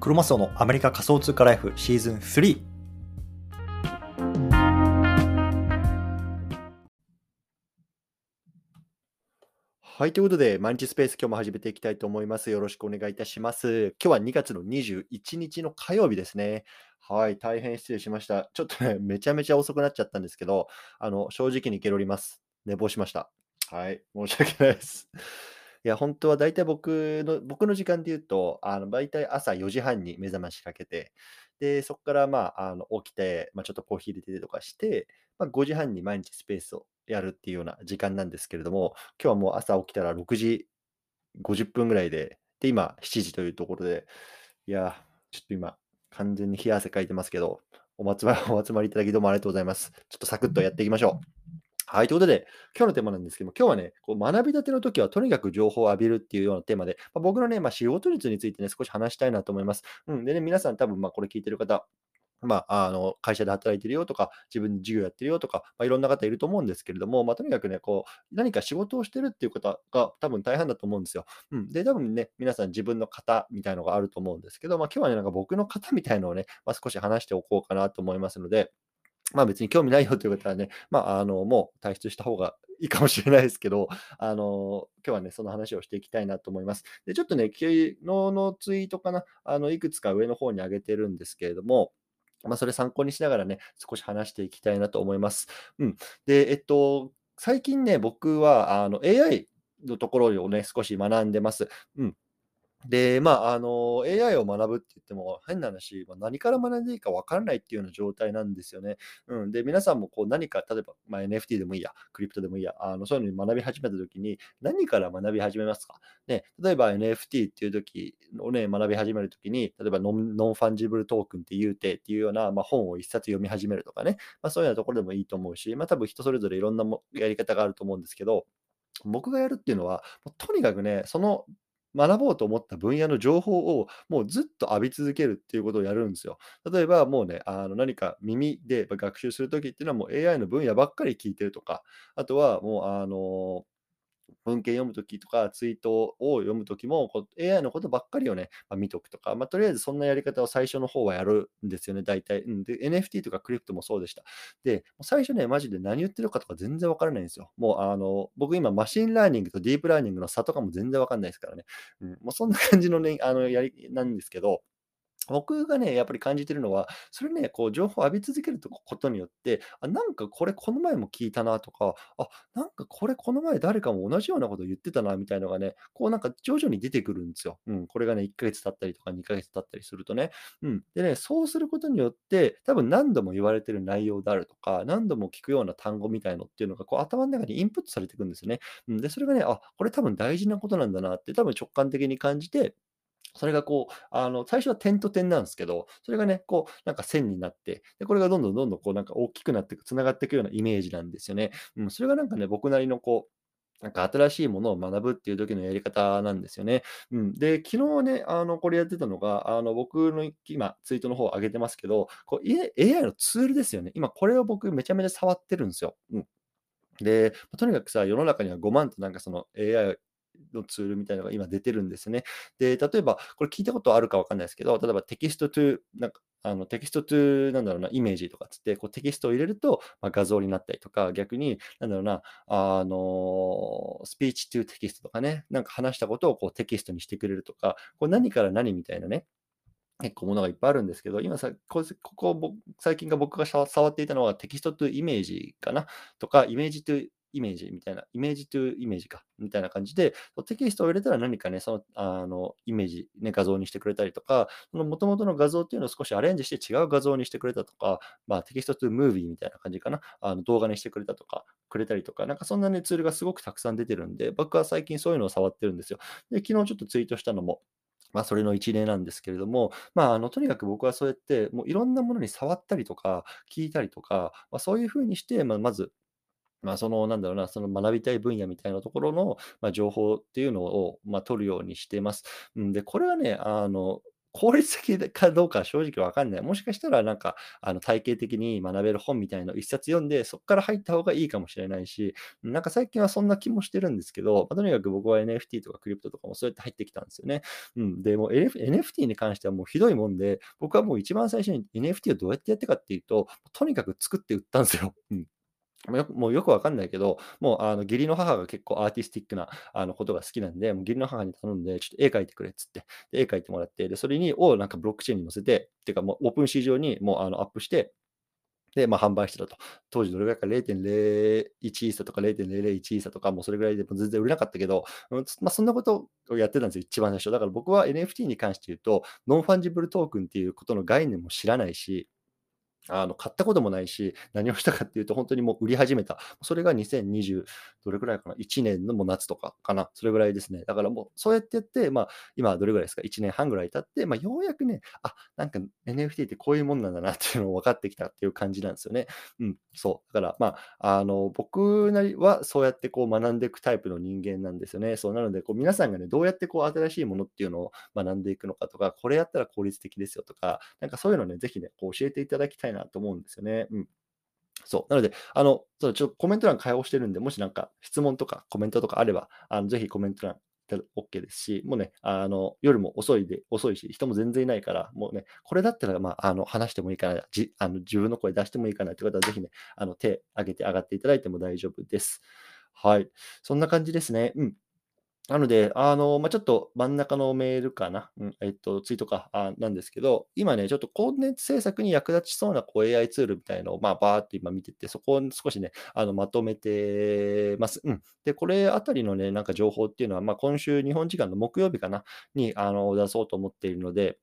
クロマスオのアメリカ仮想通貨ライフシーズン3はい。ということで、毎日スペース、今日も始めていきたいと思います。よろしくお願いいたします。今日は2月の21日の火曜日ですね。はい。大変失礼しました。ちょっとね、めちゃめちゃ遅くなっちゃったんですけど、あの、正直にゲロります。寝坊しました。はい。申し訳ないです。いや、本当は大体僕の、僕の時間で言うと、あの、大体朝4時半に目覚ましかけて、で、そこから、まあ、あの起きて、まあ、ちょっとコーヒー入れてとかして、まあ、5時半に毎日スペースをやるっていうような時間なんですけれども、今日はもう朝起きたら6時50分ぐらいで、で、今7時というところで、いや、ちょっと今、完全に冷や汗かいてますけど、お集まり、お集まりいただきどうもありがとうございます。ちょっとサクッとやっていきましょう。はい。ということで、今日のテーマなんですけども、今日はね、こう学び立ての時はとにかく情報を浴びるっていうようなテーマで、まあ、僕のね、まあ、仕事術についてね、少し話したいなと思います。うん。でね、皆さん多分、まあ、これ聞いてる方、まあ、あの会社で働いてるよとか、自分で授業やってるよとか、まあ、いろんな方いると思うんですけれども、まあ、とにかくね、こう、何か仕事をしてるっていう方が多分大半だと思うんですよ。うん。で、多分ね、皆さん自分の型みたいのがあると思うんですけど、まあ、今日はね、なんか僕の型みたいのをね、まあ、少し話しておこうかなと思いますので、まあ別に興味ないよという方はね、まあ、あの、もう退出した方がいいかもしれないですけど、あの、今日はね、その話をしていきたいなと思います。で、ちょっとね、昨日のツイートかな、あの、いくつか上の方に上げてるんですけれども、まあ、それ参考にしながらね、少し話していきたいなと思います。うん。で、えっと、最近ね、僕は、あの、AI のところをね、少し学んでます。うん。で、まあ、あの、AI を学ぶって言っても、変な話、まあ、何から学んでいいか分からないっていうような状態なんですよね。うん。で、皆さんもこう何か、例えば、まあ、NFT でもいいや、クリプトでもいいや、あのそういうのに学び始めたときに、何から学び始めますか？ね、例えば NFT っていう時をね、学び始めるときに、例えば non non-fungible token って言うてっていうような、まあ、本を一冊読み始めるとかね、まあ、そういうようなところでもいいと思うし、まあ、多分人それぞれいろんなもやり方があると思うんですけど、僕がやるっていうのは、とにかくね、その学ぼうと思った分野の情報をもうずっと浴び続けるっていうことをやるんですよ。例えばもうね、あの何か耳で学習するときっていうのはもう AI の分野ばっかり聞いてるとか、あとはもうあの文献読むときとか、ツイートを読むときも、AI のことばっかりをね、まあ、見とくとか、まあ、とりあえずそんなやり方を最初の方はやるんですよね、大体。うん、で、NFT とかクリプトもそうでした。で、最初ね、マジで何言ってるかとか全然わからないんですよ。もう、あの、僕今、マシンラーニングとディープラーニングの差とかも全然わかんないですからね。うん、もうそんな感じのね、あの、やり、なんですけど、僕がね、やっぱり感じてるのは、それね、こう情報を浴び続けることによって、あ、なんかこれこの前も聞いたなとか、あ、なんかこれこの前誰かも同じようなこと言ってたなみたいのがね、こうなんか徐々に出てくるんですよ。うん、これがね、1ヶ月経ったりとか2ヶ月経ったりするとね。うん。でね、そうすることによって、多分何度も言われてる内容であるとか、何度も聞くような単語みたいのっていうのが、こう頭の中にインプットされていくんですよね。うん。で、それがね、あ、これ多分大事なことなんだなって多分直感的に感じて、それがこう、あの、最初は点と点なんですけど、それがね、こう、なんか線になって、で、これがどんどんどんどんこう、なんか大きくなっていく、つながっていくようなイメージなんですよね。うん、それがなんかね、僕なりのこう、なんか新しいものを学ぶっていう時のやり方なんですよね。うん。で、昨日ね、あの、これやってたのが、あの、僕の今、ツイートの方上げてますけど、こう、AI のツールですよね。今、これを僕めちゃめちゃ触ってるんですよ。うん。で、とにかくさ、世の中には5万となんかその AI のツールみたいなのが今出てるんですね。で、例えば、これ聞いたことあるかわかんないですけど、例えば text to、なんか、あの text to、なんだろうな、イメージとかつって、こうテキストを入れると、まあ、画像になったりとか、逆に、なんだろうな、あの、 speech to text とかね、なんか話したことをこうテキストにしてくれるとか、こう何から何みたいなね、結構ものがいっぱいあるんですけど、今さ、ここ最近が僕が触っていたのは text to image かなとか、 image to image みたいな、 image to image か、みたいな感じで、テキストを入れたら何かね、その、あの、イメージ、ね、画像にしてくれたりとか、その元々の画像っていうのを少しアレンジして違う画像にしてくれたとか、まあ、 text to movie みたいな感じかな、あの動画にしてくれたとか、くれたりとか、なんかそんなね、ツールがすごくたくさん出てるんで、僕は最近そういうのを触ってるんですよ。で、昨日ちょっとツイートしたのも、まあ、それの一例なんですけれども、まあ、あの、とにかく僕はそうやって、もういろんなものに触ったりとか、聞いたりとか、まあ、そういうふうにして、まあ、まず、まあ、その、なんだろうな、その学びたい分野みたいなところの、まあ、情報っていうのを、まあ、取るようにしてます。んで、これはね、あの、効率的かどうか正直わかんない。もしかしたらなんか、あの、体系的に学べる本みたいなのを一冊読んで、そこから入った方がいいかもしれないし、なんか最近はそんな気もしてるんですけど、まあ、とにかく僕は NFT とかクリプトとかもそうやって入ってきたんですよね。うん。で、も NFT に関してはもうひどいもんで、僕はもう一番最初に NFT をどうやってやってかっていうと、とにかく作って売ったんですよ。うん。もうよくもうよくわかんないけど、もうあの義理の母が結構アーティスティックなあのことが好きなんで、もう義理の母に頼んで、ちょっと絵描いてくれっつって、絵描いてもらって、で、それにをなんかブロックチェーンに載せて、っていうかもうオープン市場にもうあのアップして、で、まあ、販売してたと。当時どれぐらいか0.01イーサとか0.001イーサとか、もうそれぐらいでも全然売れなかったけど、まあ、そんなことをやってたんですよ、一番最初。だから僕は NFT に関して言うと、 non-fungible token っていうことの概念も知らないし、あの、買ったこともないし、何をしたかっていうと、本当にもう売り始めた。それが2020、どれくらいかな ?1 年のも夏とかかな？それぐらいですね。だからもう、そうやってやって、まあ、今どれぐらいですか ?1 年半ぐらい経って、まあ、ようやくね、あ、なんか NFT ってこういうもんなんだなっていうのを分かってきたっていう感じなんですよね。うん、そう。だから、まあ、あの、僕なりはそうやってこう学んでいくタイプの人間なんですよね。そうなので、こう皆さんがね、どうやってこう新しいものっていうのを学んでいくのかとか、これやったら効率的ですよとか、なんかそういうのね、ぜひね、こう教えていただきたいなと思うんですよね。うん。そう。なので、あの、そうちょっとコメント欄開放してるんで、もしなんか質問とかコメントとかあれば、あのぜひコメント欄 OK ですし、もうね、あの、夜も遅いで、遅いし、人も全然いないから、もうね、これだったら、まあ、あの、話してもいいかな、じあの自分の声出してもいいかなって方は、ぜひね、あの、手挙げて上がっていただいても大丈夫です。はい。そんな感じですね。うん。なので、あの、まあ、ちょっと真ん中のメールかな、うん、えっと、ツイートか、あなんですけど、今ね、ちょっとコンテンツ制作に役立ちそうなこう AI ツールみたいのを、まあ、バーっと今見てて、そこを少しね、あの、まとめてます。うん。で、これあたりのね、なんか情報っていうのは、まあ、今週、日本時間の木曜日かな、に、あの、出そうと思っているので、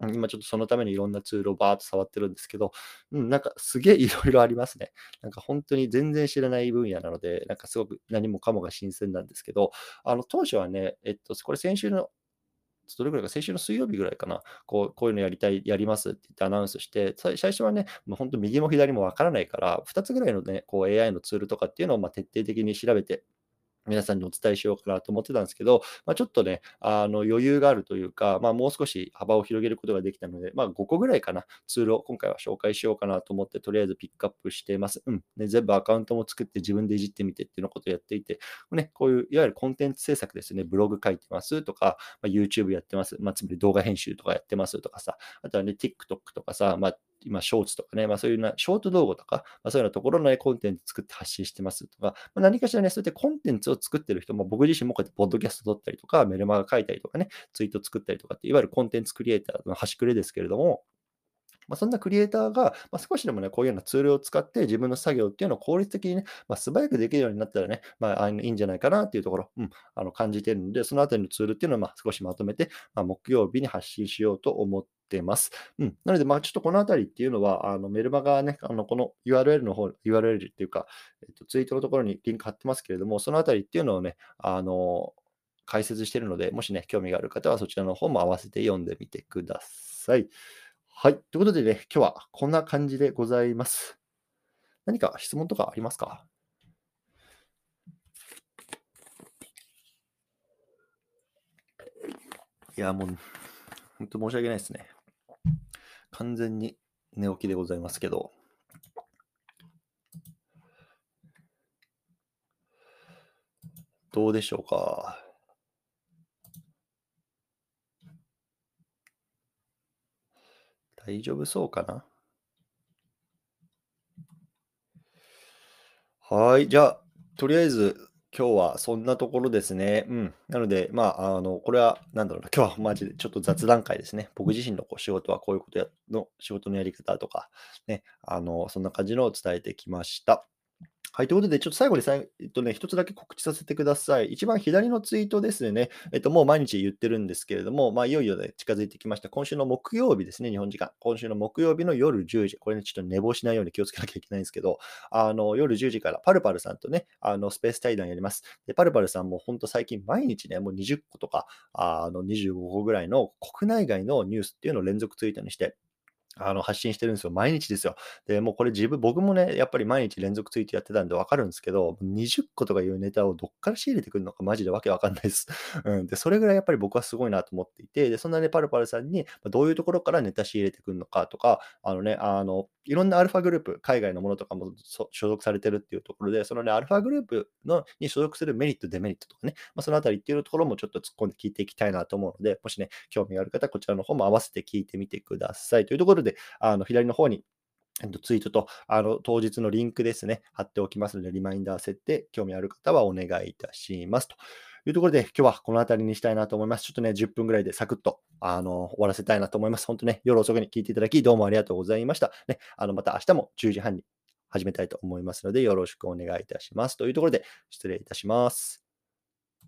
今ちょっとそのためにいろんなツールをバーっと触ってるんですけど、うん、なんかすげえいろいろありますね。なんか本当に全然知らない分野なので、なんかすごく何もかもが新鮮なんですけど、あの当初はね、えっと、これ先週のどれぐらいか、先週の水曜日ぐらいかな、こうこういうのやりたい、やりますって言ってアナウンスして、最初はね、もう本当右も左もわからないから、2つぐらいのね、こう AI のツールとかっていうのをま徹底的に調べて、皆さんにお伝えしようかなと思ってたんですけど、まあ、ちょっとね、あの余裕があるというか、まあ、もう少し幅を広げることができたので、まあ、5個ぐらいかな、ツールを今回は紹介しようかなと思って、とりあえずピックアップしています。うん。ね、全部アカウントも作って自分でいじってみてっていうのことをやっていて、ね、こういういわゆるコンテンツ制作ですね、ブログ書いてますとか、まあ、YouTube やってます、まあ、つまり動画編集とかやってますとかさ、あとはね、TikTok とかさ、まあ、今、ショーツとかね、まあ、そういうな、ショート動画とか、まあ、そういうようなところの、ね、コンテンツ作って発信してますとか、まあ、何かしらね、そうやってコンテンツを作ってる人も、僕自身もこうやってポッドキャスト撮ったりとか、メルマガ書いたりとかね、ツイート作ったりとかって、いわゆるコンテンツクリエイターの端くれですけれども、まあ、そんなクリエイターが、まあ、少しでもね、こういうようなツールを使って自分の作業っていうのを効率的にね、まあ、素早くできるようになったらね、まあ、いいんじゃないかなっていうところ、うん、あの感じてるので、そのあたりのツールっていうのをまあ少しまとめて、まあ、木曜日に発信しようと思ってます。うん。なので、まあ、ちょっとこのあたりっていうのは、あのメルマガね、あのこの URL の方、URL っていうか、えっと、ツイートのところにリンク貼ってますけれども、そのあたりっていうのをね、あの、解説しているので、もしね、興味がある方はそちらの方も合わせて読んでみてください。はい。ということでね、今日はこんな感じでございます。何か質問とかありますか？いや、もう、本当申し訳ないですね。完全に寝起きでございますけど。どうでしょうか？大丈夫そうかな？はい。じゃあ、とりあえず、今日はそんなところですね。うん。なので、まあ、あの、これは、なんだろうな、今日はマジでちょっと雑談会ですね。僕自身のこう仕事はこういうことやの、仕事のやり方とか、ね、あの、そんな感じのを伝えてきました。はい、ということで、ちょっと最後にさい、えっとね、一つだけ告知させてください。一番左のツイートですね、えっと、もう毎日言ってるんですけれども、まあ、いよいよね、近づいてきました。今週の木曜日ですね、日本時間。今週の木曜日の夜10時。これね、ちょっと寝坊しないように気をつけなきゃいけないんですけど、あの、夜10時からパルパルさんとね、あの、スペース対談やります。で、パルパルさんも本当最近毎日ね、もう20個とか、あの、25個ぐらいの国内外のニュースっていうのを連続ツイートにして、あの、発信してるんですよ。毎日ですよ。で、もうこれ自分僕もね、やっぱり毎日連続ツイートやってたんで分かるんですけど、20個とかいうネタをどっから仕入れてくるのかマジでわけわかんないです。うん。で、それぐらいやっぱり僕はすごいなと思っていて、で、そんなね、パルパルさんに、どういうところからネタ仕入れてくるのかとか、あのね、あの、いろんなアルファグループ、海外のものとかも所属されてるっていうところで、そのね、アルファグループのに所属するメリット、デメリットとかね、まあ、そのあたりっていうところもちょっと突っ込んで聞いていきたいなと思うので、もしね、興味がある方こちらの方も合わせて聞いてみてください。というところで、であの、左の方にえっと、ツイートと、あの、当日のリンクですね、貼っておきますので、リマインダー設定、興味ある方はお願いいたします。というところで、今日はこの辺りにしたいなと思います。ちょっとね、10分ぐらいでサクッと、あの、終わらせたいなと思います。本当ね、夜遅くに聞いていただき、どうもありがとうございました。ね、あの、また明日も10時半に始めたいと思いますので、よろしくお願いいたします。というところで、失礼いたします。